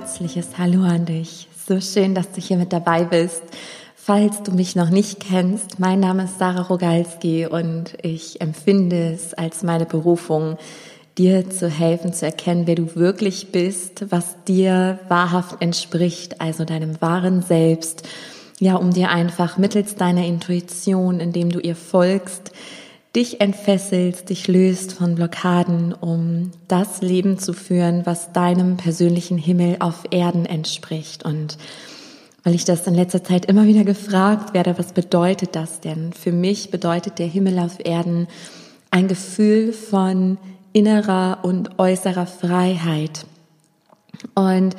herzliches Hallo an dich. So schön, dass du hier mit dabei bist. Falls du mich noch nicht kennst, mein Name ist Sarah Rogalski und ich empfinde es als meine Berufung, dir zu helfen, zu erkennen, wer du wirklich bist, was dir wahrhaft entspricht, also deinem wahren Selbst. Ja, um dir einfach mittels deiner Intuition, indem du ihr folgst, dich entfesselst, dich löst von Blockaden, um das Leben zu führen, was deinem persönlichen Himmel auf Erden entspricht. Und weil ich das in letzter Zeit immer wieder gefragt werde, was bedeutet das denn? Für mich bedeutet der Himmel auf Erden ein Gefühl von innerer und äußerer Freiheit. Und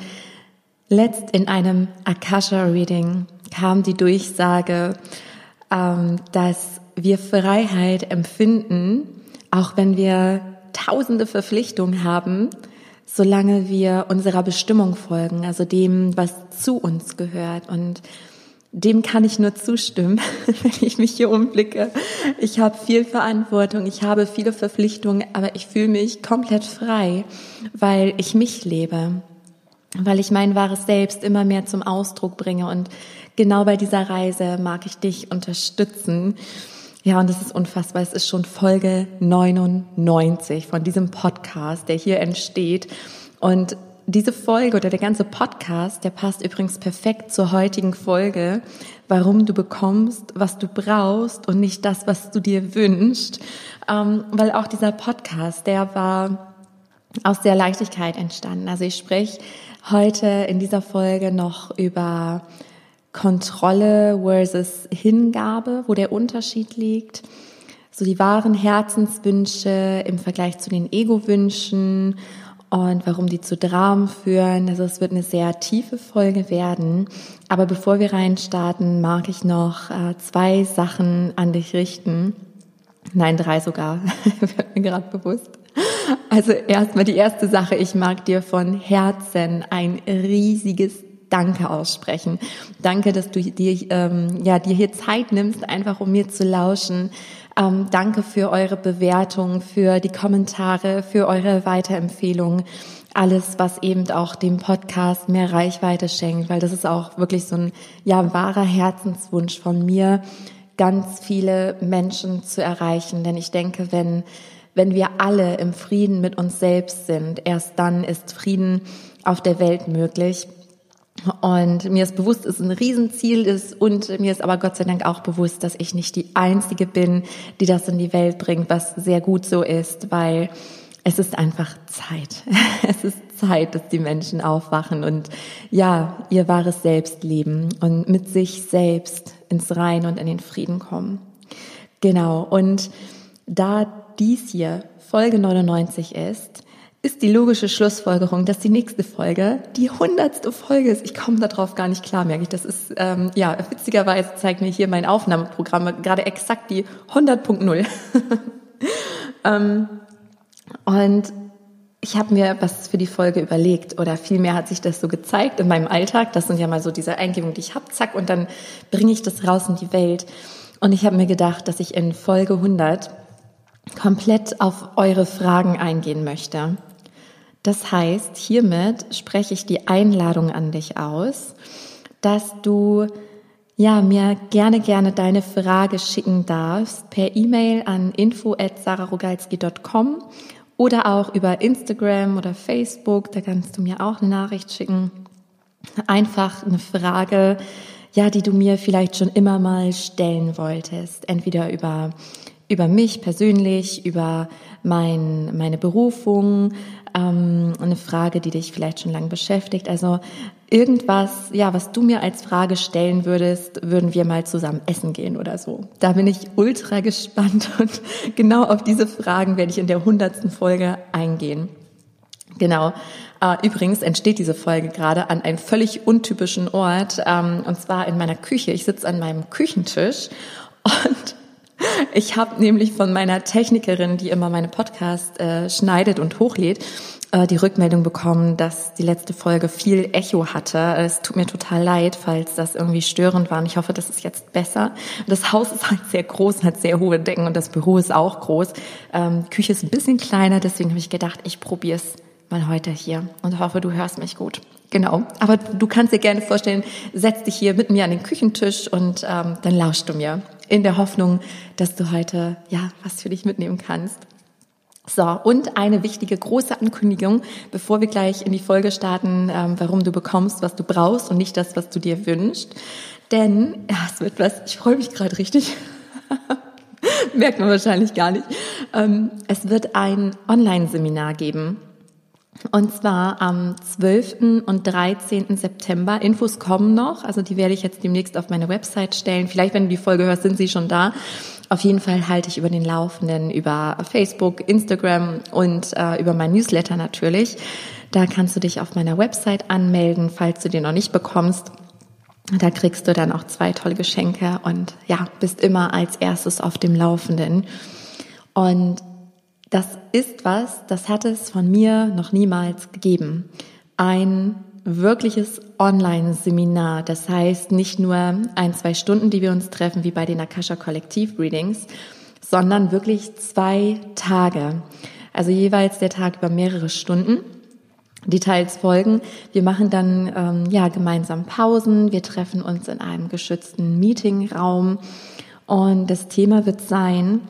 letzt in einem Akasha-Reading kam die Durchsage, ähm, dass wir Freiheit empfinden, auch wenn wir tausende Verpflichtungen haben, solange wir unserer Bestimmung folgen, also dem, was zu uns gehört. Und dem kann ich nur zustimmen, wenn ich mich hier umblicke. Ich habe viel Verantwortung, ich habe viele Verpflichtungen, aber ich fühle mich komplett frei, weil ich mich lebe, weil ich mein wahres Selbst immer mehr zum Ausdruck bringe. Und genau bei dieser Reise mag ich dich unterstützen. Ja, und es ist unfassbar. Es ist schon Folge 99 von diesem Podcast, der hier entsteht. Und diese Folge oder der ganze Podcast, der passt übrigens perfekt zur heutigen Folge, warum du bekommst, was du brauchst und nicht das, was du dir wünschst. Ähm, weil auch dieser Podcast, der war aus der Leichtigkeit entstanden. Also ich spreche heute in dieser Folge noch über Kontrolle versus Hingabe, wo der Unterschied liegt. So die wahren Herzenswünsche im Vergleich zu den Ego-Wünschen und warum die zu Dramen führen. Also es wird eine sehr tiefe Folge werden. Aber bevor wir reinstarten, mag ich noch äh, zwei Sachen an dich richten. Nein, drei sogar. wird mir gerade bewusst. Also erstmal die erste Sache. Ich mag dir von Herzen ein riesiges Danke aussprechen. Danke, dass du dir, ähm, ja, dir hier Zeit nimmst, einfach um mir zu lauschen. Ähm, danke für eure Bewertung, für die Kommentare, für eure Weiterempfehlungen. Alles, was eben auch dem Podcast mehr Reichweite schenkt, weil das ist auch wirklich so ein, ja, wahrer Herzenswunsch von mir, ganz viele Menschen zu erreichen. Denn ich denke, wenn, wenn wir alle im Frieden mit uns selbst sind, erst dann ist Frieden auf der Welt möglich. Und mir ist bewusst, es ein Riesenziel ist und mir ist aber Gott sei Dank auch bewusst, dass ich nicht die Einzige bin, die das in die Welt bringt, was sehr gut so ist, weil es ist einfach Zeit. Es ist Zeit, dass die Menschen aufwachen und ja, ihr wahres Selbst leben und mit sich selbst ins Rein und in den Frieden kommen. Genau. Und da dies hier Folge 99 ist, ist die logische Schlussfolgerung, dass die nächste Folge die hundertste Folge ist. Ich komme darauf gar nicht klar, merke ich. Das ist, ähm, ja, witzigerweise zeigt mir hier mein Aufnahmeprogramm gerade exakt die 100.0. ähm, und ich habe mir was für die Folge überlegt oder vielmehr hat sich das so gezeigt in meinem Alltag. Das sind ja mal so diese Eingebungen, die ich habe, zack, und dann bringe ich das raus in die Welt. Und ich habe mir gedacht, dass ich in Folge 100 komplett auf eure Fragen eingehen möchte. Das heißt, hiermit spreche ich die Einladung an dich aus, dass du ja, mir gerne, gerne deine Frage schicken darfst per E-Mail an info.sararogalski.com oder auch über Instagram oder Facebook, da kannst du mir auch eine Nachricht schicken. Einfach eine Frage, ja, die du mir vielleicht schon immer mal stellen wolltest. Entweder über, über mich persönlich, über mein, meine Berufung, ähm, eine Frage, die dich vielleicht schon lange beschäftigt. Also irgendwas, ja, was du mir als Frage stellen würdest, würden wir mal zusammen essen gehen oder so. Da bin ich ultra gespannt und genau auf diese Fragen werde ich in der hundertsten Folge eingehen. Genau. Äh, übrigens entsteht diese Folge gerade an einem völlig untypischen Ort, ähm, und zwar in meiner Küche. Ich sitze an meinem Küchentisch und ich habe nämlich von meiner Technikerin, die immer meine Podcasts äh, schneidet und hochlädt, äh, die Rückmeldung bekommen, dass die letzte Folge viel Echo hatte. Es tut mir total leid, falls das irgendwie störend war. Und ich hoffe, das ist jetzt besser. Das Haus ist halt sehr groß, hat sehr hohe Decken und das Büro ist auch groß. Ähm, Küche ist ein bisschen kleiner, deswegen habe ich gedacht, ich probiere es mal heute hier und hoffe, du hörst mich gut. Genau. Aber du kannst dir gerne vorstellen, setz dich hier mit mir an den Küchentisch und ähm, dann lauschst du mir in der Hoffnung, dass du heute ja was für dich mitnehmen kannst. So, und eine wichtige große Ankündigung, bevor wir gleich in die Folge starten, ähm, warum du bekommst, was du brauchst und nicht das, was du dir wünschst. Denn, ja, es wird was, ich freue mich gerade richtig. Merkt man wahrscheinlich gar nicht. Ähm, es wird ein Online-Seminar geben. Und zwar am 12. und 13. September. Infos kommen noch, also die werde ich jetzt demnächst auf meine Website stellen. Vielleicht, wenn du die Folge hörst, sind sie schon da. Auf jeden Fall halte ich über den Laufenden, über Facebook, Instagram und äh, über mein Newsletter natürlich. Da kannst du dich auf meiner Website anmelden, falls du den noch nicht bekommst. Da kriegst du dann auch zwei tolle Geschenke und ja, bist immer als erstes auf dem Laufenden. Und das ist was, das hat es von mir noch niemals gegeben. Ein wirkliches Online-Seminar. Das heißt nicht nur ein, zwei Stunden, die wir uns treffen, wie bei den Akasha Kollektiv Readings, sondern wirklich zwei Tage. Also jeweils der Tag über mehrere Stunden. Details folgen. Wir machen dann ähm, ja gemeinsam Pausen. Wir treffen uns in einem geschützten Meetingraum und das Thema wird sein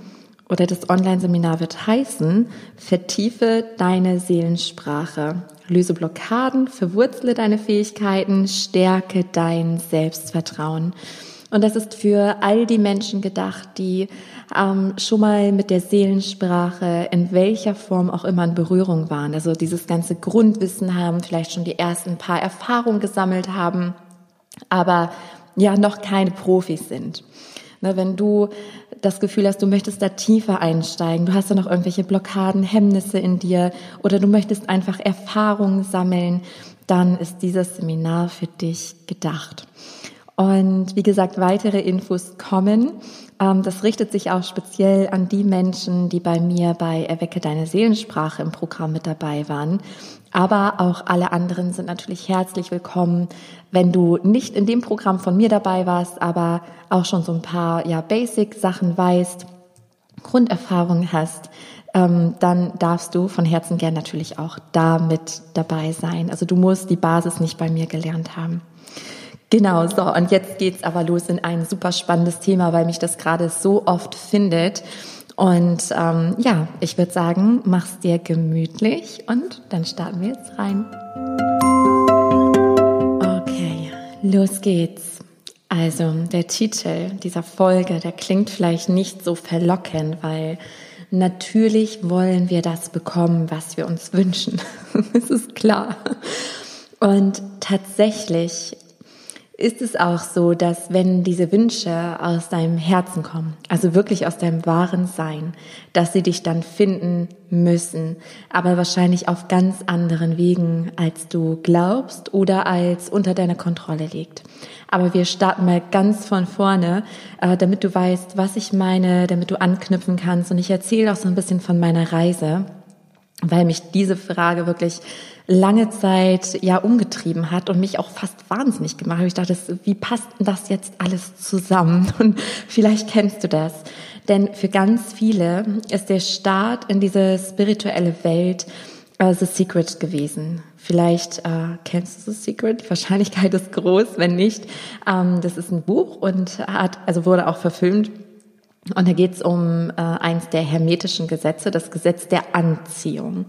oder das Online-Seminar wird heißen: Vertiefe deine Seelensprache. Löse Blockaden, verwurzle deine Fähigkeiten, stärke dein Selbstvertrauen. Und das ist für all die Menschen gedacht, die ähm, schon mal mit der Seelensprache in welcher Form auch immer in Berührung waren. Also dieses ganze Grundwissen haben, vielleicht schon die ersten paar Erfahrungen gesammelt haben, aber ja noch keine Profis sind. Ne, wenn du das Gefühl hast, du möchtest da tiefer einsteigen, du hast da noch irgendwelche Blockaden, Hemmnisse in dir oder du möchtest einfach Erfahrungen sammeln, dann ist dieses Seminar für dich gedacht. Und wie gesagt, weitere Infos kommen. Ähm, das richtet sich auch speziell an die Menschen, die bei mir bei Erwecke deine Seelensprache im Programm mit dabei waren. Aber auch alle anderen sind natürlich herzlich willkommen, wenn du nicht in dem Programm von mir dabei warst, aber auch schon so ein paar ja, Basic-Sachen weißt, Grunderfahrungen hast, ähm, dann darfst du von Herzen gern natürlich auch da mit dabei sein. Also du musst die Basis nicht bei mir gelernt haben. Genau, so, und jetzt geht's aber los in ein super spannendes Thema, weil mich das gerade so oft findet. Und ähm, ja, ich würde sagen, mach's dir gemütlich und dann starten wir jetzt rein. Okay, los geht's. Also der Titel dieser Folge, der klingt vielleicht nicht so verlockend, weil natürlich wollen wir das bekommen, was wir uns wünschen. das ist klar. Und tatsächlich ist es auch so, dass wenn diese Wünsche aus deinem Herzen kommen, also wirklich aus deinem wahren Sein, dass sie dich dann finden müssen, aber wahrscheinlich auf ganz anderen Wegen, als du glaubst oder als unter deiner Kontrolle liegt. Aber wir starten mal ganz von vorne, äh, damit du weißt, was ich meine, damit du anknüpfen kannst. Und ich erzähle auch so ein bisschen von meiner Reise, weil mich diese Frage wirklich lange Zeit ja umgetrieben hat und mich auch fast wahnsinnig gemacht hat. Ich dachte, wie passt denn das jetzt alles zusammen? Und vielleicht kennst du das. Denn für ganz viele ist der Start in diese spirituelle Welt äh, The Secret gewesen. Vielleicht äh, kennst du The Secret. Die Wahrscheinlichkeit ist groß, wenn nicht. Ähm, das ist ein Buch und hat, also wurde auch verfilmt. Und da geht es um äh, eins der hermetischen Gesetze, das Gesetz der Anziehung.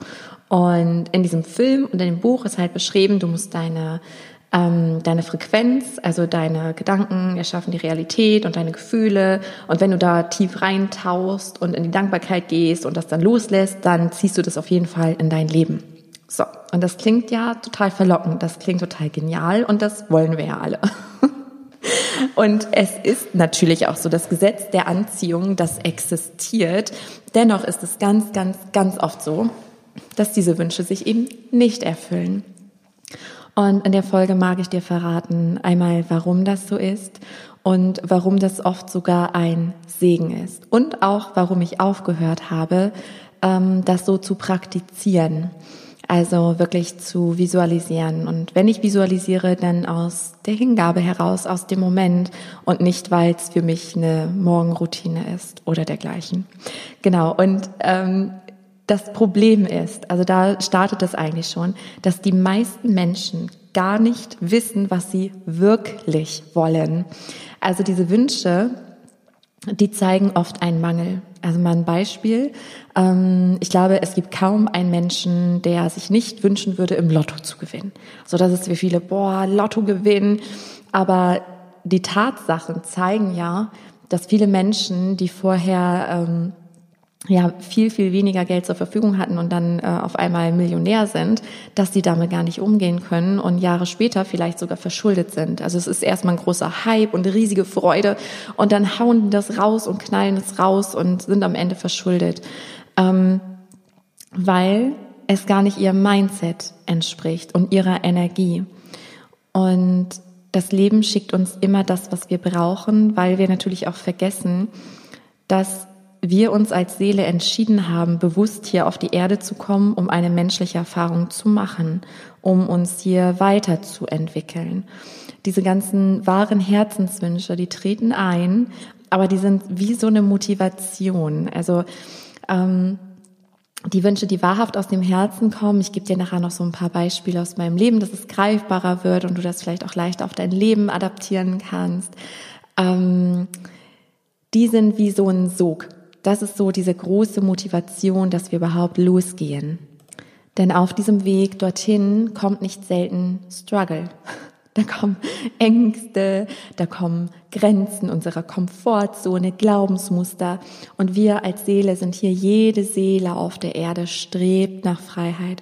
Und in diesem Film und in dem Buch ist halt beschrieben, du musst deine ähm, deine Frequenz, also deine Gedanken erschaffen die Realität und deine Gefühle. Und wenn du da tief reintauchst und in die Dankbarkeit gehst und das dann loslässt, dann ziehst du das auf jeden Fall in dein Leben. So, und das klingt ja total verlockend, das klingt total genial und das wollen wir ja alle. Und es ist natürlich auch so, das Gesetz der Anziehung, das existiert. Dennoch ist es ganz, ganz, ganz oft so, dass diese Wünsche sich eben nicht erfüllen. Und in der Folge mag ich dir verraten, einmal, warum das so ist und warum das oft sogar ein Segen ist. Und auch, warum ich aufgehört habe, ähm, das so zu praktizieren. Also wirklich zu visualisieren. Und wenn ich visualisiere, dann aus der Hingabe heraus, aus dem Moment und nicht, weil es für mich eine Morgenroutine ist oder dergleichen. Genau. Und ähm, das Problem ist, also da startet es eigentlich schon, dass die meisten Menschen gar nicht wissen, was sie wirklich wollen. Also diese Wünsche, die zeigen oft einen Mangel. Also mal ein Beispiel. Ähm, ich glaube, es gibt kaum einen Menschen, der sich nicht wünschen würde, im Lotto zu gewinnen. So, dass es wie viele, boah, Lotto gewinnen. Aber die Tatsachen zeigen ja, dass viele Menschen, die vorher ähm, ja viel, viel weniger Geld zur Verfügung hatten und dann äh, auf einmal Millionär sind, dass sie damit gar nicht umgehen können und Jahre später vielleicht sogar verschuldet sind. Also es ist erstmal ein großer Hype und riesige Freude und dann hauen das raus und knallen es raus und sind am Ende verschuldet, ähm, weil es gar nicht ihrem Mindset entspricht und ihrer Energie. Und das Leben schickt uns immer das, was wir brauchen, weil wir natürlich auch vergessen, dass wir uns als Seele entschieden haben, bewusst hier auf die Erde zu kommen, um eine menschliche Erfahrung zu machen, um uns hier weiterzuentwickeln. Diese ganzen wahren Herzenswünsche, die treten ein, aber die sind wie so eine Motivation. Also ähm, die Wünsche, die wahrhaft aus dem Herzen kommen. Ich gebe dir nachher noch so ein paar Beispiele aus meinem Leben, dass es greifbarer wird und du das vielleicht auch leicht auf dein Leben adaptieren kannst. Ähm, die sind wie so ein Sog das ist so diese große Motivation, dass wir überhaupt losgehen. Denn auf diesem Weg dorthin kommt nicht selten Struggle. Da kommen Ängste, da kommen Grenzen unserer Komfortzone, Glaubensmuster. Und wir als Seele sind hier, jede Seele auf der Erde strebt nach Freiheit.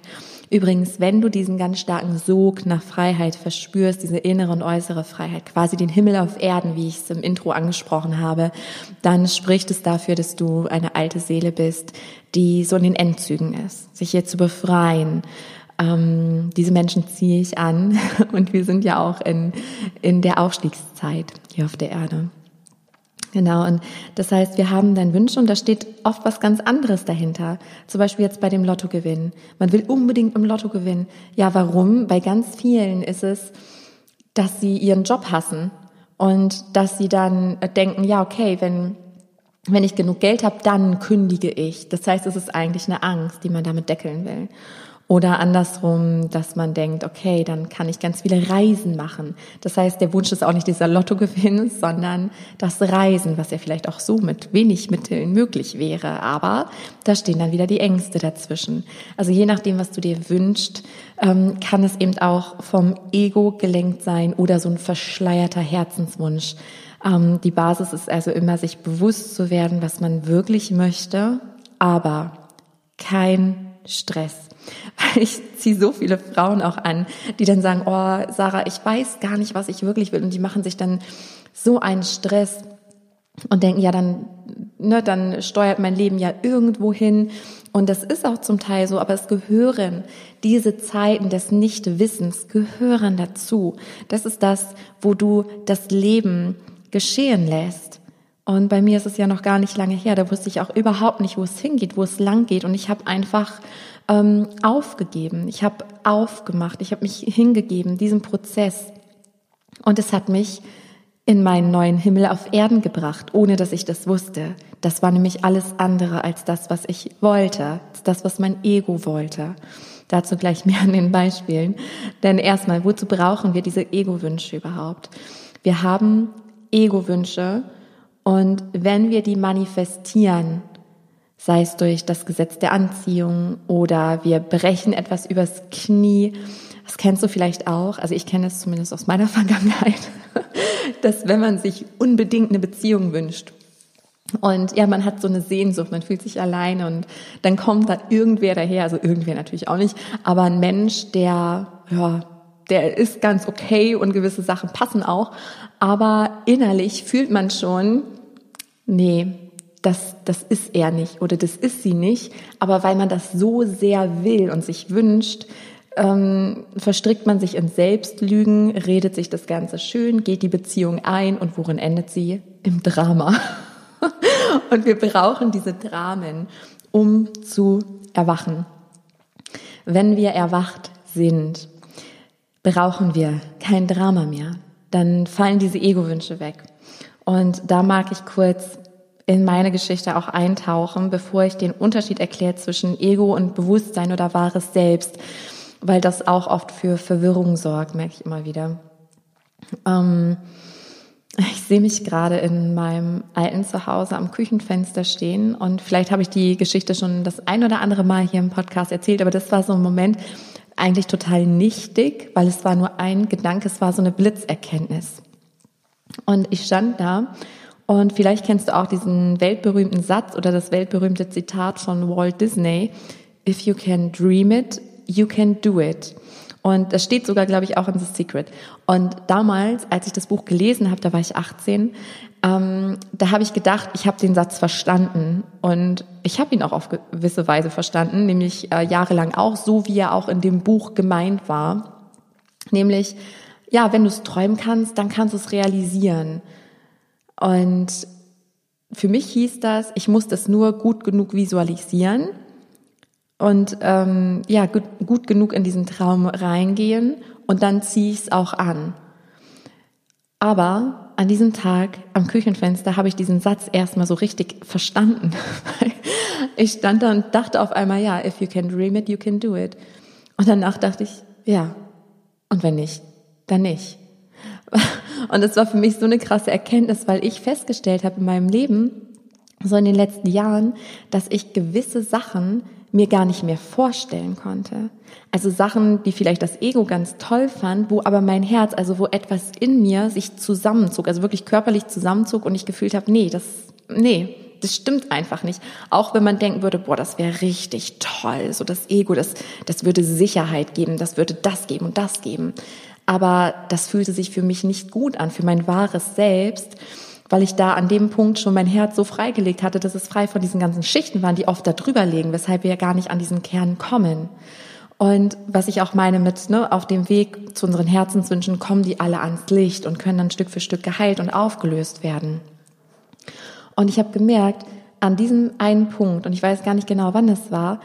Übrigens, wenn du diesen ganz starken Sog nach Freiheit verspürst, diese innere und äußere Freiheit, quasi den Himmel auf Erden, wie ich es im Intro angesprochen habe, dann spricht es dafür, dass du eine alte Seele bist, die so in den Endzügen ist, sich hier zu befreien. Ähm, diese Menschen ziehe ich an und wir sind ja auch in, in der Aufstiegszeit hier auf der Erde. Genau, und das heißt, wir haben dann Wünsche und da steht oft was ganz anderes dahinter. Zum Beispiel jetzt bei dem Lottogewinn. Man will unbedingt im Lotto gewinnen. Ja, warum? Bei ganz vielen ist es, dass sie ihren Job hassen und dass sie dann denken, ja, okay, wenn, wenn ich genug Geld habe, dann kündige ich. Das heißt, es ist eigentlich eine Angst, die man damit deckeln will. Oder andersrum, dass man denkt, okay, dann kann ich ganz viele Reisen machen. Das heißt, der Wunsch ist auch nicht dieser Lottogewinn, sondern das Reisen, was ja vielleicht auch so mit wenig Mitteln möglich wäre. Aber da stehen dann wieder die Ängste dazwischen. Also je nachdem, was du dir wünschst, ähm, kann es eben auch vom Ego gelenkt sein oder so ein verschleierter Herzenswunsch. Ähm, die Basis ist also immer, sich bewusst zu werden, was man wirklich möchte, aber kein Stress. Ich ziehe so viele Frauen auch an, die dann sagen, oh, Sarah, ich weiß gar nicht, was ich wirklich will. Und die machen sich dann so einen Stress und denken, ja, dann, ne, dann steuert mein Leben ja irgendwo hin. Und das ist auch zum Teil so, aber es gehören diese Zeiten des Nichtwissens gehören dazu. Das ist das, wo du das Leben geschehen lässt. Und bei mir ist es ja noch gar nicht lange her, da wusste ich auch überhaupt nicht, wo es hingeht, wo es lang geht. Und ich habe einfach ähm, aufgegeben, ich habe aufgemacht, ich habe mich hingegeben, diesem Prozess. Und es hat mich in meinen neuen Himmel auf Erden gebracht, ohne dass ich das wusste. Das war nämlich alles andere als das, was ich wollte, das, was mein Ego wollte. Dazu gleich mehr an den Beispielen. Denn erstmal, wozu brauchen wir diese Ego-Wünsche überhaupt? Wir haben Ego-Wünsche und wenn wir die manifestieren, sei es durch das Gesetz der Anziehung oder wir brechen etwas übers Knie. Das kennst du vielleicht auch, also ich kenne es zumindest aus meiner Vergangenheit, dass wenn man sich unbedingt eine Beziehung wünscht und ja, man hat so eine Sehnsucht, man fühlt sich alleine und dann kommt da irgendwer daher, also irgendwer natürlich auch nicht, aber ein Mensch, der, ja, der ist ganz okay und gewisse Sachen passen auch, aber innerlich fühlt man schon, nee, das, das ist er nicht oder das ist sie nicht. Aber weil man das so sehr will und sich wünscht, ähm, verstrickt man sich in Selbstlügen, redet sich das Ganze schön, geht die Beziehung ein und worin endet sie? Im Drama. und wir brauchen diese Dramen, um zu erwachen. Wenn wir erwacht sind, brauchen wir kein Drama mehr. Dann fallen diese Ego-Wünsche weg. Und da mag ich kurz in meine Geschichte auch eintauchen, bevor ich den Unterschied erkläre zwischen Ego und Bewusstsein oder wahres Selbst, weil das auch oft für Verwirrung sorgt, merke ich immer wieder. Ähm, ich sehe mich gerade in meinem alten Zuhause am Küchenfenster stehen und vielleicht habe ich die Geschichte schon das ein oder andere Mal hier im Podcast erzählt, aber das war so ein Moment eigentlich total nichtig, weil es war nur ein Gedanke, es war so eine Blitzerkenntnis. Und ich stand da und vielleicht kennst du auch diesen weltberühmten Satz oder das weltberühmte Zitat von Walt Disney, If you can dream it, you can do it. Und das steht sogar, glaube ich, auch in The Secret. Und damals, als ich das Buch gelesen habe, da war ich 18, ähm, da habe ich gedacht, ich habe den Satz verstanden. Und ich habe ihn auch auf gewisse Weise verstanden, nämlich äh, jahrelang auch, so wie er auch in dem Buch gemeint war. Nämlich, ja, wenn du es träumen kannst, dann kannst du es realisieren. Und für mich hieß das, ich muss das nur gut genug visualisieren und ähm, ja gut, gut genug in diesen Traum reingehen und dann ziehe ich es auch an. Aber an diesem Tag am Küchenfenster habe ich diesen Satz erstmal so richtig verstanden. ich stand da und dachte auf einmal, ja, if you can dream it, you can do it. Und danach dachte ich, ja, und wenn nicht, dann nicht. Und es war für mich so eine krasse Erkenntnis, weil ich festgestellt habe in meinem Leben, so in den letzten Jahren, dass ich gewisse Sachen mir gar nicht mehr vorstellen konnte. Also Sachen, die vielleicht das Ego ganz toll fand, wo aber mein Herz, also wo etwas in mir sich zusammenzog, also wirklich körperlich zusammenzog und ich gefühlt habe, nee, das, nee, das stimmt einfach nicht. Auch wenn man denken würde, boah, das wäre richtig toll, so das Ego, das, das würde Sicherheit geben, das würde das geben und das geben. Aber das fühlte sich für mich nicht gut an, für mein wahres Selbst weil ich da an dem Punkt schon mein Herz so freigelegt hatte, dass es frei von diesen ganzen Schichten waren, die oft da drüber liegen, weshalb wir ja gar nicht an diesen Kern kommen. Und was ich auch meine mit, ne, auf dem Weg zu unseren Herzenswünschen kommen die alle ans Licht und können dann Stück für Stück geheilt und aufgelöst werden. Und ich habe gemerkt, an diesem einen Punkt, und ich weiß gar nicht genau, wann das war,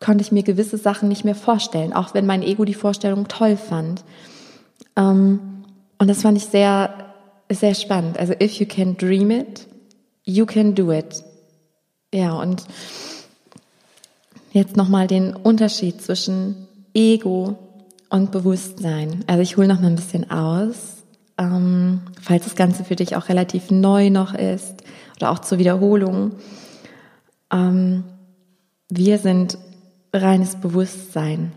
konnte ich mir gewisse Sachen nicht mehr vorstellen, auch wenn mein Ego die Vorstellung toll fand. Ähm, und das fand ich sehr ist sehr spannend. Also if you can dream it, you can do it. Ja, und jetzt nochmal den Unterschied zwischen Ego und Bewusstsein. Also ich hole noch mal ein bisschen aus, ähm, falls das Ganze für dich auch relativ neu noch ist oder auch zur Wiederholung. Ähm, wir sind reines Bewusstsein.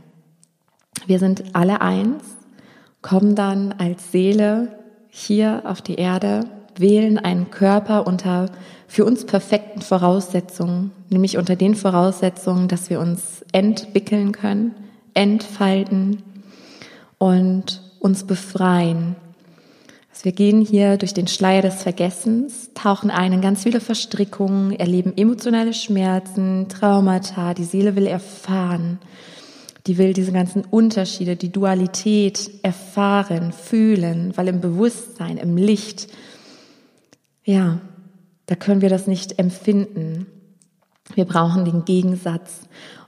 Wir sind alle eins, kommen dann als Seele hier auf die Erde, wählen einen Körper unter für uns perfekten Voraussetzungen, nämlich unter den Voraussetzungen, dass wir uns entwickeln können, entfalten und uns befreien. Also wir gehen hier durch den Schleier des Vergessens, tauchen ein in ganz viele Verstrickungen, erleben emotionale Schmerzen, Traumata, die Seele will erfahren die will diese ganzen Unterschiede, die Dualität erfahren, fühlen, weil im Bewusstsein, im Licht, ja, da können wir das nicht empfinden. Wir brauchen den Gegensatz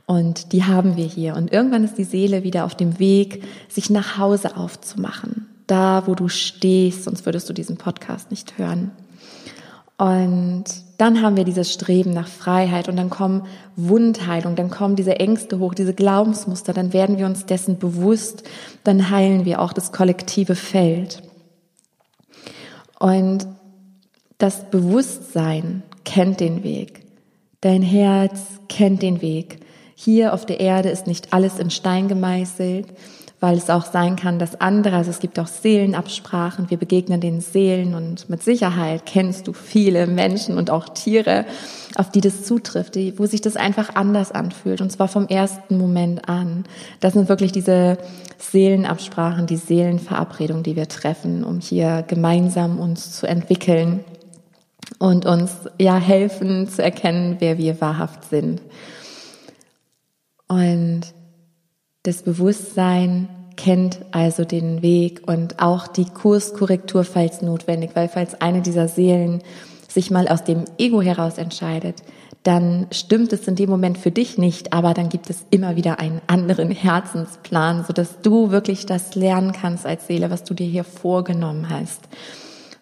und die haben wir hier. Und irgendwann ist die Seele wieder auf dem Weg, sich nach Hause aufzumachen. Da, wo du stehst, sonst würdest du diesen Podcast nicht hören. Und dann haben wir dieses Streben nach Freiheit und dann kommen Wundheilung, dann kommen diese Ängste hoch, diese Glaubensmuster, dann werden wir uns dessen bewusst, dann heilen wir auch das kollektive Feld. Und das Bewusstsein kennt den Weg. Dein Herz kennt den Weg. Hier auf der Erde ist nicht alles in Stein gemeißelt weil es auch sein kann, dass andere, also es gibt auch Seelenabsprachen, wir begegnen den Seelen und mit Sicherheit kennst du viele Menschen und auch Tiere, auf die das zutrifft, die, wo sich das einfach anders anfühlt und zwar vom ersten Moment an. Das sind wirklich diese Seelenabsprachen, die Seelenverabredungen, die wir treffen, um hier gemeinsam uns zu entwickeln und uns ja helfen zu erkennen, wer wir wahrhaft sind. Und das Bewusstsein kennt also den Weg und auch die Kurskorrektur, falls notwendig, weil falls eine dieser Seelen sich mal aus dem Ego heraus entscheidet, dann stimmt es in dem Moment für dich nicht, aber dann gibt es immer wieder einen anderen Herzensplan, so dass du wirklich das lernen kannst als Seele, was du dir hier vorgenommen hast.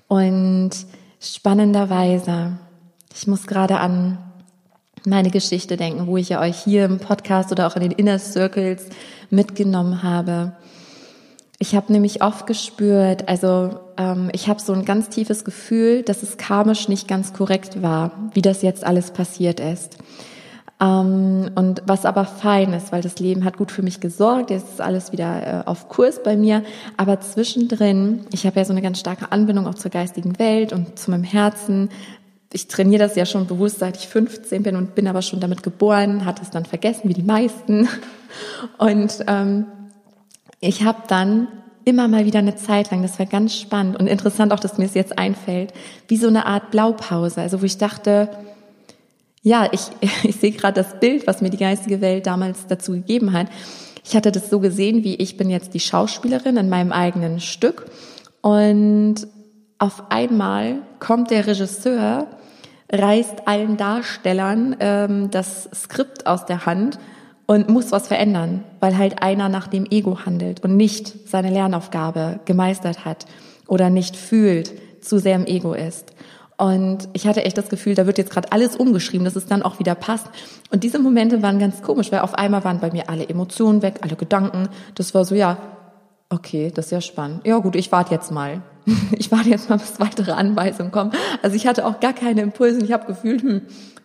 Und spannenderweise Ich muss gerade an meine Geschichte denken, wo ich ja euch hier im Podcast oder auch in den Inner Circles mitgenommen habe. Ich habe nämlich oft gespürt, also ähm, ich habe so ein ganz tiefes Gefühl, dass es karmisch nicht ganz korrekt war, wie das jetzt alles passiert ist. Ähm, und was aber fein ist, weil das Leben hat gut für mich gesorgt, jetzt ist alles wieder äh, auf Kurs bei mir. Aber zwischendrin, ich habe ja so eine ganz starke Anbindung auch zur geistigen Welt und zu meinem Herzen. Ich trainiere das ja schon bewusst, seit ich 15 bin und bin aber schon damit geboren, hatte es dann vergessen, wie die meisten. Und ähm, ich habe dann immer mal wieder eine Zeit lang, das war ganz spannend und interessant auch, dass mir es jetzt einfällt, wie so eine Art Blaupause, also wo ich dachte, ja, ich, ich sehe gerade das Bild, was mir die geistige Welt damals dazu gegeben hat. Ich hatte das so gesehen, wie ich bin jetzt die Schauspielerin in meinem eigenen Stück und auf einmal kommt der Regisseur, reißt allen Darstellern ähm, das Skript aus der Hand und muss was verändern, weil halt einer nach dem Ego handelt und nicht seine Lernaufgabe gemeistert hat oder nicht fühlt, zu sehr im Ego ist. Und ich hatte echt das Gefühl, da wird jetzt gerade alles umgeschrieben, dass es dann auch wieder passt. Und diese Momente waren ganz komisch, weil auf einmal waren bei mir alle Emotionen weg, alle Gedanken. Das war so, ja, okay, das ist ja spannend. Ja gut, ich warte jetzt mal. Ich warte jetzt mal, bis weitere Anweisungen kommen. Also ich hatte auch gar keine Impulse. Ich habe gefühlt, hm,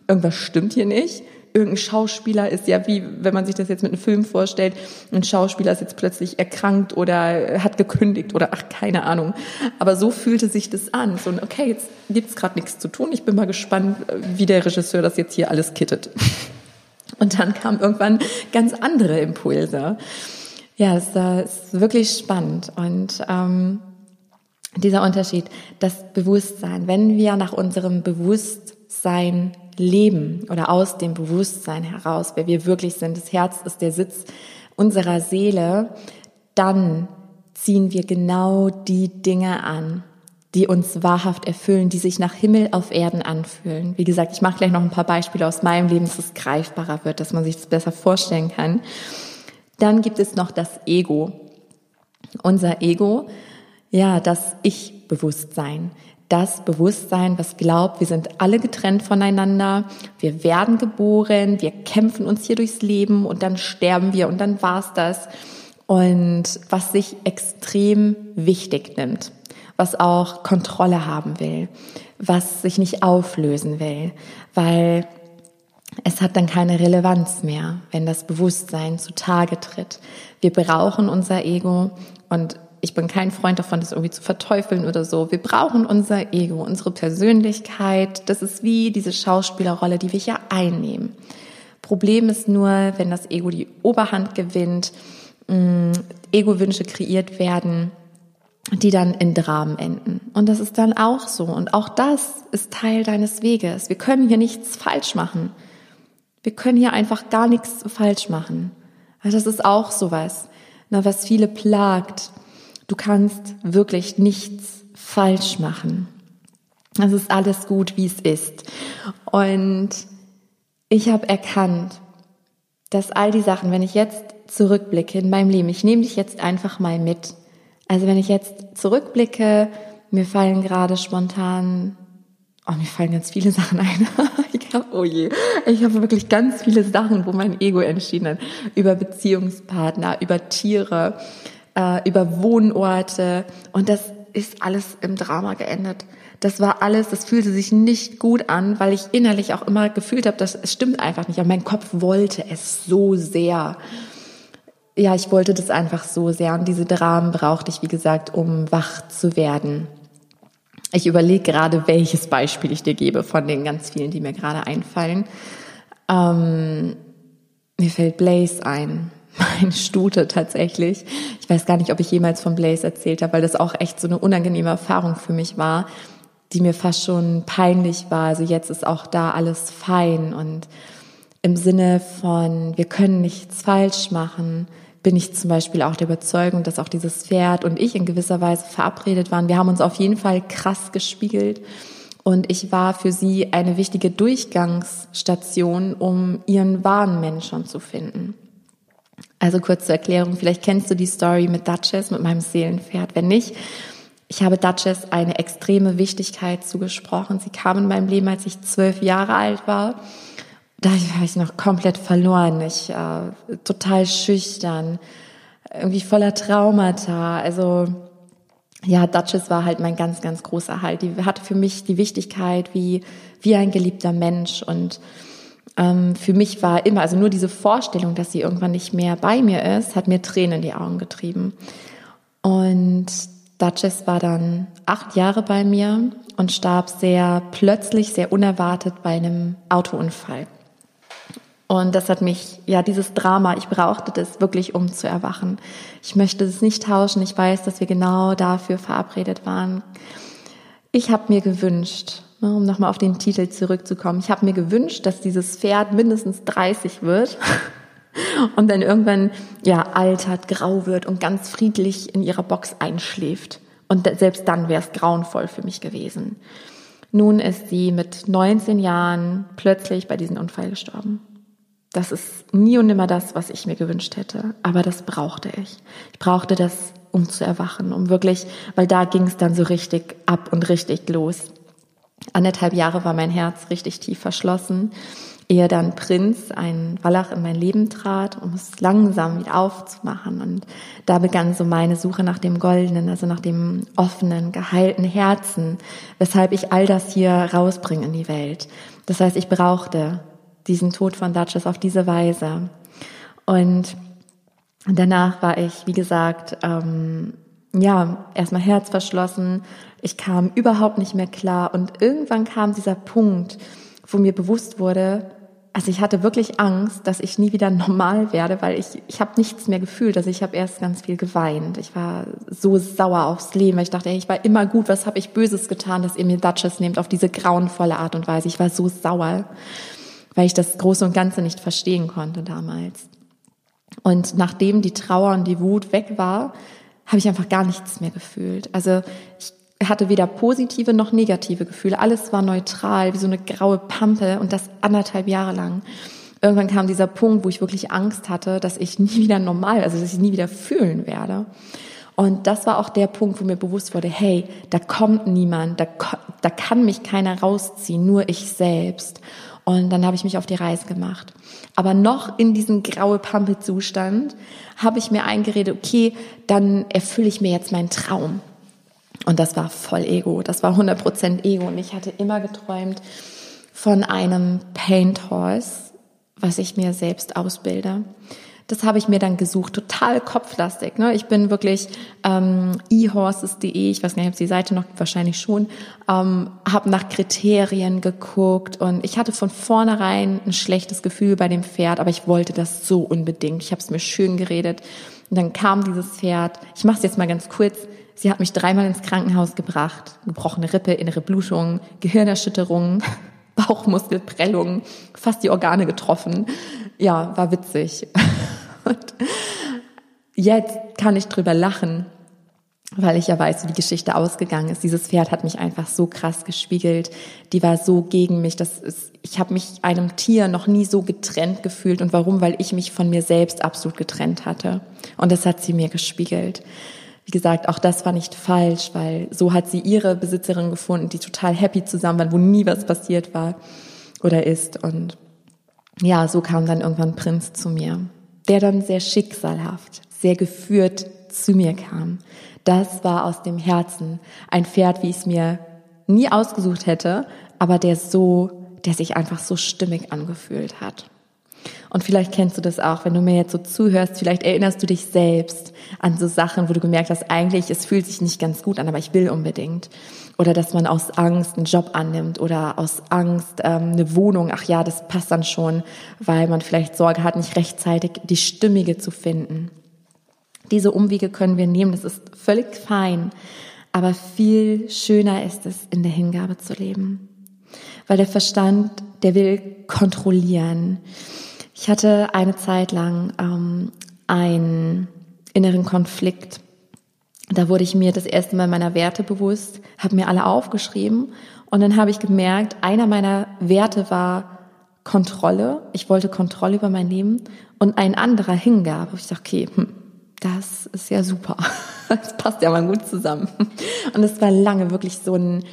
irgendwas stimmt hier nicht irgendein Schauspieler ist ja wie, wenn man sich das jetzt mit einem Film vorstellt, ein Schauspieler ist jetzt plötzlich erkrankt oder hat gekündigt oder ach, keine Ahnung. Aber so fühlte sich das an. So, okay, jetzt gibt's gerade nichts zu tun. Ich bin mal gespannt, wie der Regisseur das jetzt hier alles kittet. Und dann kamen irgendwann ganz andere Impulse. Ja, es ist wirklich spannend. Und ähm, dieser Unterschied, das Bewusstsein, wenn wir nach unserem Bewusstsein leben oder aus dem Bewusstsein heraus, wer wir wirklich sind, das Herz ist der Sitz unserer Seele, dann ziehen wir genau die Dinge an, die uns wahrhaft erfüllen, die sich nach Himmel auf Erden anfühlen. Wie gesagt, ich mache gleich noch ein paar Beispiele aus meinem Leben, dass es greifbarer wird, dass man sich das besser vorstellen kann. Dann gibt es noch das Ego. Unser Ego, ja, das Ich-Bewusstsein das Bewusstsein, was glaubt, wir sind alle getrennt voneinander, wir werden geboren, wir kämpfen uns hier durchs Leben und dann sterben wir und dann war's das. Und was sich extrem wichtig nimmt, was auch Kontrolle haben will, was sich nicht auflösen will, weil es hat dann keine Relevanz mehr, wenn das Bewusstsein zutage tritt. Wir brauchen unser Ego und ich bin kein Freund davon, das irgendwie zu verteufeln oder so. Wir brauchen unser Ego, unsere Persönlichkeit. Das ist wie diese Schauspielerrolle, die wir hier einnehmen. Problem ist nur, wenn das Ego die Oberhand gewinnt, mm, Ego-Wünsche kreiert werden, die dann in Dramen enden. Und das ist dann auch so. Und auch das ist Teil deines Weges. Wir können hier nichts falsch machen. Wir können hier einfach gar nichts falsch machen. Also das ist auch sowas, was viele plagt. Du kannst wirklich nichts falsch machen. Es ist alles gut, wie es ist. Und ich habe erkannt, dass all die Sachen, wenn ich jetzt zurückblicke in meinem Leben, ich nehme dich jetzt einfach mal mit. Also wenn ich jetzt zurückblicke, mir fallen gerade spontan, oh, mir fallen ganz viele Sachen ein. ich hab, oh je, ich habe wirklich ganz viele Sachen, wo mein Ego entschieden hat. Über Beziehungspartner, über Tiere, äh, über Wohnorte und das ist alles im Drama geendet. Das war alles, das fühlte sich nicht gut an, weil ich innerlich auch immer gefühlt habe, dass es stimmt einfach nicht. Aber mein Kopf wollte es so sehr. Ja, ich wollte das einfach so sehr. Und diese Dramen brauchte ich, wie gesagt, um wach zu werden. Ich überlege gerade, welches Beispiel ich dir gebe von den ganz vielen, die mir gerade einfallen. Ähm, mir fällt Blaze ein mein Stute tatsächlich. Ich weiß gar nicht, ob ich jemals von Blaze erzählt habe, weil das auch echt so eine unangenehme Erfahrung für mich war, die mir fast schon peinlich war. Also jetzt ist auch da alles fein und im Sinne von, wir können nichts falsch machen, bin ich zum Beispiel auch der Überzeugung, dass auch dieses Pferd und ich in gewisser Weise verabredet waren. Wir haben uns auf jeden Fall krass gespiegelt. Und ich war für sie eine wichtige Durchgangsstation, um ihren wahren Menschen zu finden. Also kurz zur Erklärung, vielleicht kennst du die Story mit Duchess, mit meinem Seelenpferd. Wenn nicht, Ich habe Duchess eine extreme Wichtigkeit zugesprochen. Sie kam in meinem Leben, als ich zwölf Jahre alt war. Da war ich noch komplett verloren. Ich äh, total schüchtern, irgendwie voller Traumata. Also ja, Duchess war halt mein ganz, ganz großer Halt. Die hatte für mich die Wichtigkeit wie wie ein geliebter Mensch und ähm, für mich war immer, also nur diese Vorstellung, dass sie irgendwann nicht mehr bei mir ist, hat mir Tränen in die Augen getrieben. Und Duchess war dann acht Jahre bei mir und starb sehr plötzlich, sehr unerwartet bei einem Autounfall. Und das hat mich, ja, dieses Drama, ich brauchte das wirklich, um zu erwachen. Ich möchte es nicht tauschen. Ich weiß, dass wir genau dafür verabredet waren. Ich habe mir gewünscht, um nochmal auf den Titel zurückzukommen, ich habe mir gewünscht, dass dieses Pferd mindestens 30 wird und dann irgendwann ja altert, grau wird und ganz friedlich in ihrer Box einschläft. Und selbst dann wäre es grauenvoll für mich gewesen. Nun ist sie mit 19 Jahren plötzlich bei diesem Unfall gestorben. Das ist nie und nimmer das, was ich mir gewünscht hätte, aber das brauchte ich. Ich brauchte das, um zu erwachen, um wirklich, weil da ging es dann so richtig ab und richtig los. Anderthalb Jahre war mein Herz richtig tief verschlossen ehe dann Prinz, ein Wallach, in mein Leben trat, um es langsam wieder aufzumachen. Und da begann so meine Suche nach dem Goldenen, also nach dem offenen, geheilten Herzen, weshalb ich all das hier rausbringe in die Welt. Das heißt, ich brauchte diesen Tod von Duchess auf diese Weise. Und danach war ich, wie gesagt, ähm, ja, erstmal herzverschlossen. Ich kam überhaupt nicht mehr klar. Und irgendwann kam dieser Punkt, wo mir bewusst wurde, also ich hatte wirklich Angst, dass ich nie wieder normal werde, weil ich, ich habe nichts mehr gefühlt. Also ich habe erst ganz viel geweint. Ich war so sauer aufs Leben. Ich dachte, ey, ich war immer gut. Was habe ich Böses getan, dass ihr mir Duchess nehmt auf diese grauenvolle Art und Weise? Ich war so sauer, weil ich das Große und Ganze nicht verstehen konnte damals. Und nachdem die Trauer und die Wut weg war, habe ich einfach gar nichts mehr gefühlt. Also ich hatte weder positive noch negative Gefühle. Alles war neutral, wie so eine graue Pampe und das anderthalb Jahre lang. Irgendwann kam dieser Punkt, wo ich wirklich Angst hatte, dass ich nie wieder normal, also dass ich nie wieder fühlen werde. Und das war auch der Punkt, wo mir bewusst wurde, hey, da kommt niemand, da, da kann mich keiner rausziehen, nur ich selbst. Und dann habe ich mich auf die Reise gemacht. Aber noch in diesem graue Pampe-Zustand habe ich mir eingeredet, okay, dann erfülle ich mir jetzt meinen Traum. Und das war voll Ego. Das war 100% Ego. Und ich hatte immer geträumt von einem Paint Horse, was ich mir selbst ausbilde. Das habe ich mir dann gesucht, total kopflastig. Ne? Ich bin wirklich ähm, ehorses.de, ich weiß gar nicht, ob es die Seite noch wahrscheinlich schon, ähm, habe nach Kriterien geguckt und ich hatte von vornherein ein schlechtes Gefühl bei dem Pferd, aber ich wollte das so unbedingt. Ich habe es mir schön geredet. Und dann kam dieses Pferd. Ich mache es jetzt mal ganz kurz. Sie hat mich dreimal ins Krankenhaus gebracht. Gebrochene Rippe, innere Blutung, Gehirnerschütterung, Bauchmuskelprellung, fast die Organe getroffen. Ja, war witzig. Und jetzt kann ich drüber lachen, weil ich ja weiß, wie die Geschichte ausgegangen ist. Dieses Pferd hat mich einfach so krass gespiegelt. Die war so gegen mich. Das ist, ich habe mich einem Tier noch nie so getrennt gefühlt. Und warum? Weil ich mich von mir selbst absolut getrennt hatte. Und das hat sie mir gespiegelt wie gesagt, auch das war nicht falsch, weil so hat sie ihre Besitzerin gefunden, die total happy zusammen waren, wo nie was passiert war oder ist. Und ja, so kam dann irgendwann Prinz zu mir, der dann sehr schicksalhaft, sehr geführt zu mir kam. Das war aus dem Herzen ein Pferd, wie ich es mir nie ausgesucht hätte, aber der so, der sich einfach so stimmig angefühlt hat. Und vielleicht kennst du das auch, wenn du mir jetzt so zuhörst, vielleicht erinnerst du dich selbst an so Sachen, wo du gemerkt hast, eigentlich, es fühlt sich nicht ganz gut an, aber ich will unbedingt. Oder dass man aus Angst einen Job annimmt oder aus Angst ähm, eine Wohnung, ach ja, das passt dann schon, weil man vielleicht Sorge hat, nicht rechtzeitig die Stimmige zu finden. Diese Umwege können wir nehmen, das ist völlig fein, aber viel schöner ist es, in der Hingabe zu leben. Weil der Verstand, der will kontrollieren. Ich hatte eine Zeit lang ähm, einen inneren Konflikt. Da wurde ich mir das erste Mal meiner Werte bewusst, habe mir alle aufgeschrieben und dann habe ich gemerkt, einer meiner Werte war Kontrolle. Ich wollte Kontrolle über mein Leben und ein anderer Hingabe. Ich dachte, okay, hm, das ist ja super. Das passt ja mal gut zusammen. Und es war lange wirklich so ein,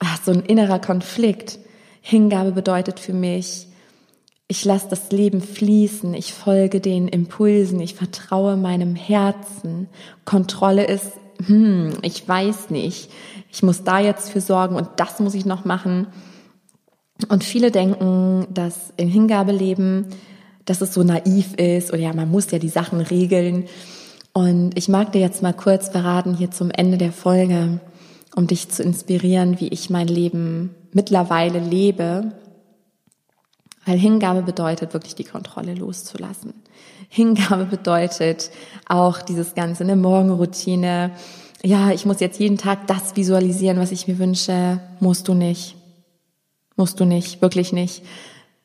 ah, so ein innerer Konflikt. Hingabe bedeutet für mich, ich lasse das Leben fließen, ich folge den Impulsen, ich vertraue meinem Herzen. Kontrolle ist, hm, ich weiß nicht, ich muss da jetzt für sorgen und das muss ich noch machen. Und viele denken, dass im Hingabeleben, dass es so naiv ist oder ja, man muss ja die Sachen regeln. Und ich mag dir jetzt mal kurz verraten hier zum Ende der Folge, um dich zu inspirieren, wie ich mein Leben mittlerweile lebe. Weil Hingabe bedeutet wirklich die Kontrolle loszulassen. Hingabe bedeutet auch dieses ganze eine Morgenroutine. Ja, ich muss jetzt jeden Tag das visualisieren, was ich mir wünsche. Musst du nicht. Musst du nicht, wirklich nicht.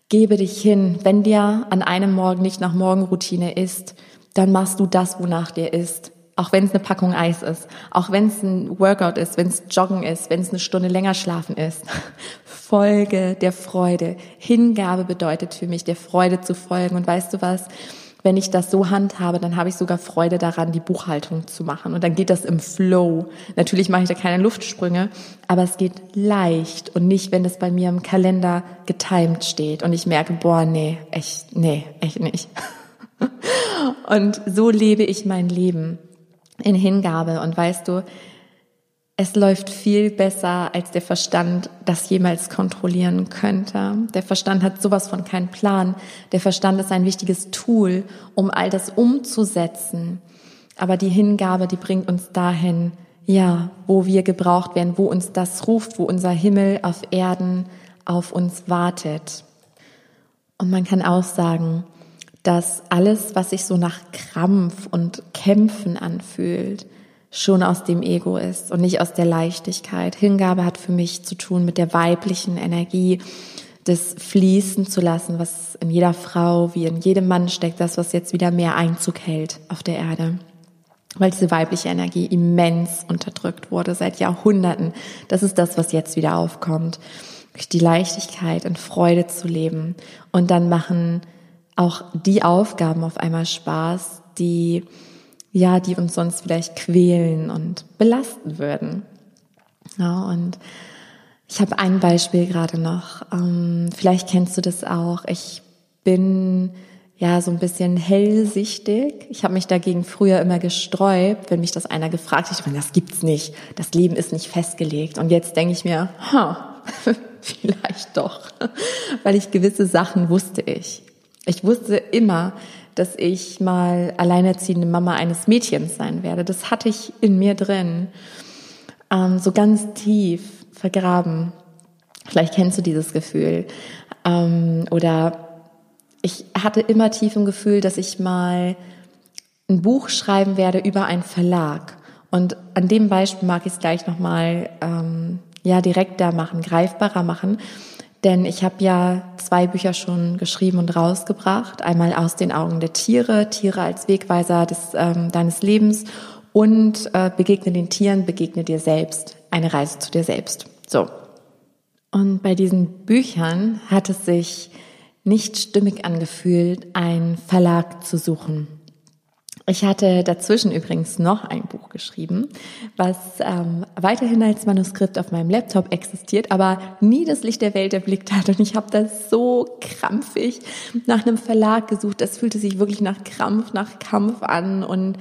Gebe dich hin. Wenn dir an einem Morgen nicht nach Morgenroutine ist, dann machst du das, wonach dir ist. Auch wenn es eine Packung Eis ist, auch wenn es ein Workout ist, wenn es Joggen ist, wenn es eine Stunde länger schlafen ist. Folge der Freude. Hingabe bedeutet für mich, der Freude zu folgen. Und weißt du was? wenn ich das so handhabe, dann habe ich sogar Freude daran, die Buchhaltung zu machen. Und dann geht das im Flow. Natürlich mache ich da keine Luftsprünge, aber es geht leicht und nicht, wenn es bei mir im Kalender getimed steht und ich merke, boah, nee, echt, nee, echt nicht. Und so lebe ich mein Leben in Hingabe. Und weißt du, es läuft viel besser, als der Verstand das jemals kontrollieren könnte. Der Verstand hat sowas von keinen Plan. Der Verstand ist ein wichtiges Tool, um all das umzusetzen. Aber die Hingabe, die bringt uns dahin, ja, wo wir gebraucht werden, wo uns das ruft, wo unser Himmel auf Erden auf uns wartet. Und man kann auch sagen, dass alles, was sich so nach Krampf und Kämpfen anfühlt, schon aus dem Ego ist und nicht aus der Leichtigkeit. Hingabe hat für mich zu tun mit der weiblichen Energie, das fließen zu lassen, was in jeder Frau wie in jedem Mann steckt, das, was jetzt wieder mehr Einzug hält auf der Erde. Weil diese weibliche Energie immens unterdrückt wurde seit Jahrhunderten. Das ist das, was jetzt wieder aufkommt. Die Leichtigkeit und Freude zu leben. Und dann machen auch die Aufgaben auf einmal Spaß, die ja, die uns sonst vielleicht quälen und belasten würden. Ja, und ich habe ein Beispiel gerade noch. Ähm, vielleicht kennst du das auch. Ich bin ja so ein bisschen hellsichtig. Ich habe mich dagegen früher immer gesträubt, wenn mich das einer gefragt hat. Ich meine, das gibt's nicht. Das Leben ist nicht festgelegt. Und jetzt denke ich mir, ha, vielleicht doch, weil ich gewisse Sachen wusste ich. Ich wusste immer, dass ich mal alleinerziehende Mama eines Mädchens sein werde. Das hatte ich in mir drin, ähm, so ganz tief vergraben. Vielleicht kennst du dieses Gefühl. Ähm, oder ich hatte immer tief im Gefühl, dass ich mal ein Buch schreiben werde über einen Verlag. Und an dem Beispiel mag ich es gleich nochmal ähm, ja, direkter machen, greifbarer machen. Denn ich habe ja zwei Bücher schon geschrieben und rausgebracht. Einmal aus den Augen der Tiere, Tiere als Wegweiser des, ähm, deines Lebens und äh, begegne den Tieren, begegne dir selbst, eine Reise zu dir selbst. So. Und bei diesen Büchern hat es sich nicht stimmig angefühlt, einen Verlag zu suchen. Ich hatte dazwischen übrigens noch ein Buch geschrieben, was ähm, weiterhin als Manuskript auf meinem Laptop existiert, aber nie das Licht der Welt erblickt hat. Und ich habe da so krampfig nach einem Verlag gesucht. Das fühlte sich wirklich nach Krampf, nach Kampf an. Und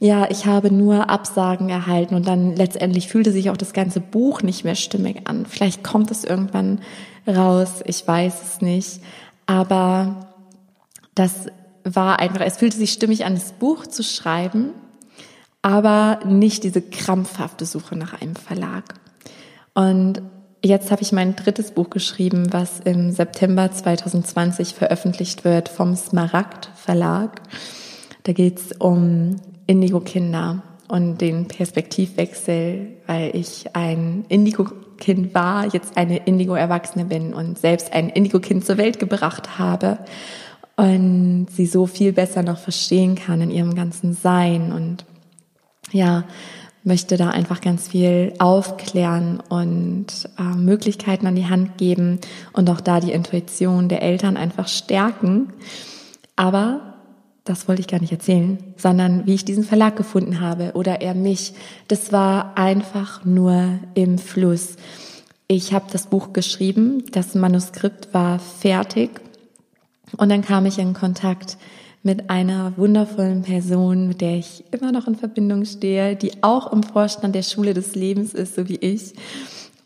ja, ich habe nur Absagen erhalten. Und dann letztendlich fühlte sich auch das ganze Buch nicht mehr stimmig an. Vielleicht kommt es irgendwann raus, ich weiß es nicht. Aber das war einfach, es fühlte sich stimmig an, das Buch zu schreiben, aber nicht diese krampfhafte Suche nach einem Verlag. Und jetzt habe ich mein drittes Buch geschrieben, was im September 2020 veröffentlicht wird vom Smaragd Verlag. Da geht es um Indigo-Kinder und den Perspektivwechsel, weil ich ein Indigo-Kind war, jetzt eine Indigo-Erwachsene bin und selbst ein Indigo-Kind zur Welt gebracht habe und sie so viel besser noch verstehen kann in ihrem ganzen Sein und ja, möchte da einfach ganz viel aufklären und äh, Möglichkeiten an die Hand geben und auch da die Intuition der Eltern einfach stärken. Aber das wollte ich gar nicht erzählen, sondern wie ich diesen Verlag gefunden habe oder er mich. Das war einfach nur im Fluss. Ich habe das Buch geschrieben, das Manuskript war fertig und dann kam ich in Kontakt mit einer wundervollen Person, mit der ich immer noch in Verbindung stehe, die auch im Vorstand der Schule des Lebens ist, so wie ich.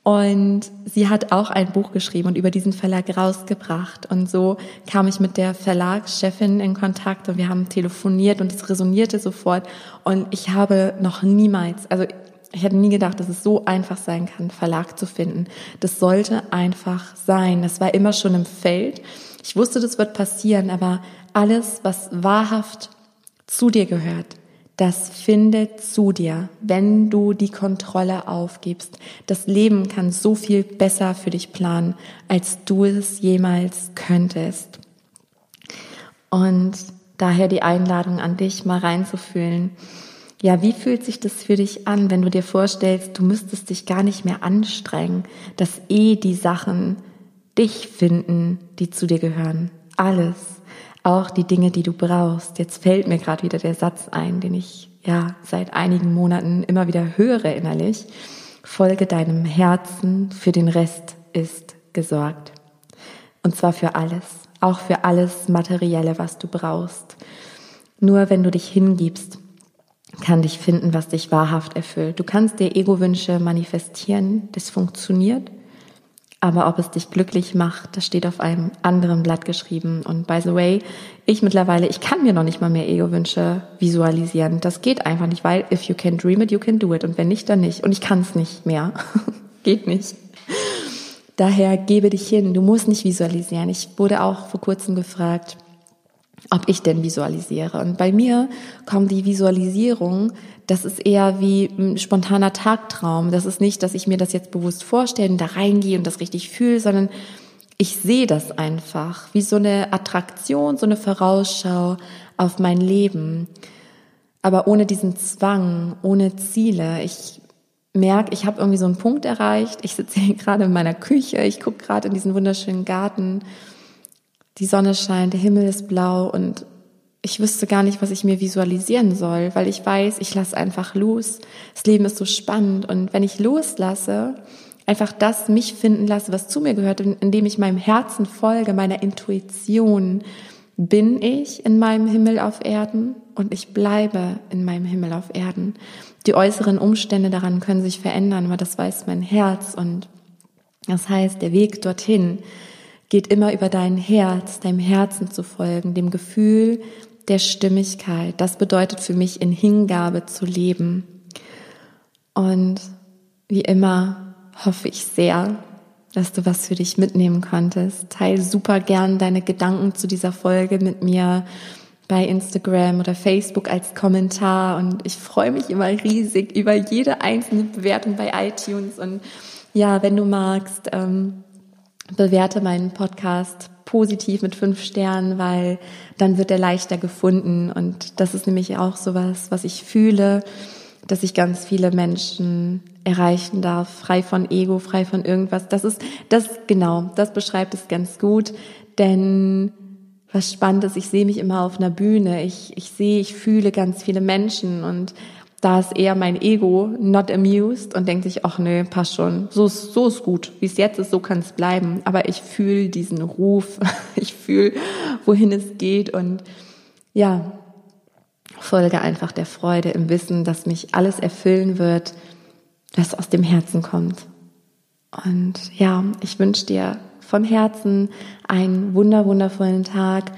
Und sie hat auch ein Buch geschrieben und über diesen Verlag rausgebracht. Und so kam ich mit der Verlagschefin in Kontakt und wir haben telefoniert und es resonierte sofort. Und ich habe noch niemals, also ich hätte nie gedacht, dass es so einfach sein kann, Verlag zu finden. Das sollte einfach sein. Das war immer schon im Feld. Ich wusste, das wird passieren, aber alles, was wahrhaft zu dir gehört, das findet zu dir, wenn du die Kontrolle aufgibst. Das Leben kann so viel besser für dich planen, als du es jemals könntest. Und daher die Einladung an dich, mal reinzufühlen. Ja, wie fühlt sich das für dich an, wenn du dir vorstellst, du müsstest dich gar nicht mehr anstrengen, dass eh die Sachen dich finden, die zu dir gehören. Alles auch die Dinge, die du brauchst. Jetzt fällt mir gerade wieder der Satz ein, den ich ja seit einigen Monaten immer wieder höre innerlich. Folge deinem Herzen, für den Rest ist gesorgt. Und zwar für alles, auch für alles Materielle, was du brauchst. Nur wenn du dich hingibst, kann dich finden, was dich wahrhaft erfüllt. Du kannst dir Ego-Wünsche manifestieren, das funktioniert. Aber ob es dich glücklich macht, das steht auf einem anderen Blatt geschrieben. Und by the way, ich mittlerweile, ich kann mir noch nicht mal mehr Ego-Wünsche visualisieren. Das geht einfach nicht, weil if you can dream it, you can do it. Und wenn nicht, dann nicht. Und ich kann es nicht mehr. geht nicht. Daher gebe dich hin. Du musst nicht visualisieren. Ich wurde auch vor kurzem gefragt, ob ich denn visualisiere. Und bei mir kommt die Visualisierung, das ist eher wie ein spontaner Tagtraum. Das ist nicht, dass ich mir das jetzt bewusst vorstelle und da reingehe und das richtig fühle, sondern ich sehe das einfach wie so eine Attraktion, so eine Vorausschau auf mein Leben. Aber ohne diesen Zwang, ohne Ziele. Ich merke, ich habe irgendwie so einen Punkt erreicht. Ich sitze hier gerade in meiner Küche, ich gucke gerade in diesen wunderschönen Garten die Sonne scheint, der Himmel ist blau und ich wüsste gar nicht, was ich mir visualisieren soll, weil ich weiß, ich lasse einfach los. Das Leben ist so spannend und wenn ich loslasse, einfach das mich finden lasse, was zu mir gehört, indem ich meinem Herzen folge, meiner Intuition, bin ich in meinem Himmel auf Erden und ich bleibe in meinem Himmel auf Erden. Die äußeren Umstände daran können sich verändern, aber das weiß mein Herz und das heißt, der Weg dorthin geht immer über dein Herz, deinem Herzen zu folgen, dem Gefühl der Stimmigkeit. Das bedeutet für mich, in Hingabe zu leben. Und wie immer hoffe ich sehr, dass du was für dich mitnehmen konntest. Teil super gern deine Gedanken zu dieser Folge mit mir bei Instagram oder Facebook als Kommentar und ich freue mich immer riesig über jede einzelne Bewertung bei iTunes und ja, wenn du magst, ähm, bewerte meinen Podcast positiv mit fünf Sternen, weil dann wird er leichter gefunden. Und das ist nämlich auch sowas, was ich fühle, dass ich ganz viele Menschen erreichen darf, frei von Ego, frei von irgendwas. Das ist, das, genau, das beschreibt es ganz gut. Denn was spannend ist, ich sehe mich immer auf einer Bühne. Ich, ich sehe, ich fühle ganz viele Menschen und da ist eher mein Ego not amused und denkt sich, ach nö, passt schon, so ist, so ist gut, wie es jetzt ist, so kann es bleiben. Aber ich fühle diesen Ruf, ich fühle, wohin es geht. Und ja, folge einfach der Freude im Wissen, dass mich alles erfüllen wird, was aus dem Herzen kommt. Und ja, ich wünsche dir von Herzen einen wunder, wundervollen Tag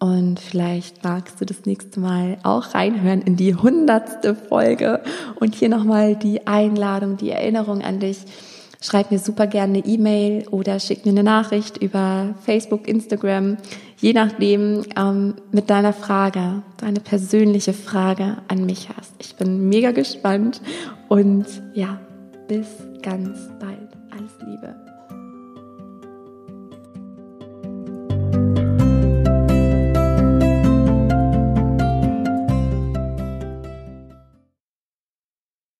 und vielleicht magst du das nächste Mal auch reinhören in die hundertste Folge. Und hier nochmal die Einladung, die Erinnerung an dich. Schreib mir super gerne eine E-Mail oder schick mir eine Nachricht über Facebook, Instagram, je nachdem ähm, mit deiner Frage, deine persönliche Frage an mich hast. Ich bin mega gespannt und ja, bis ganz bald. Alles Liebe.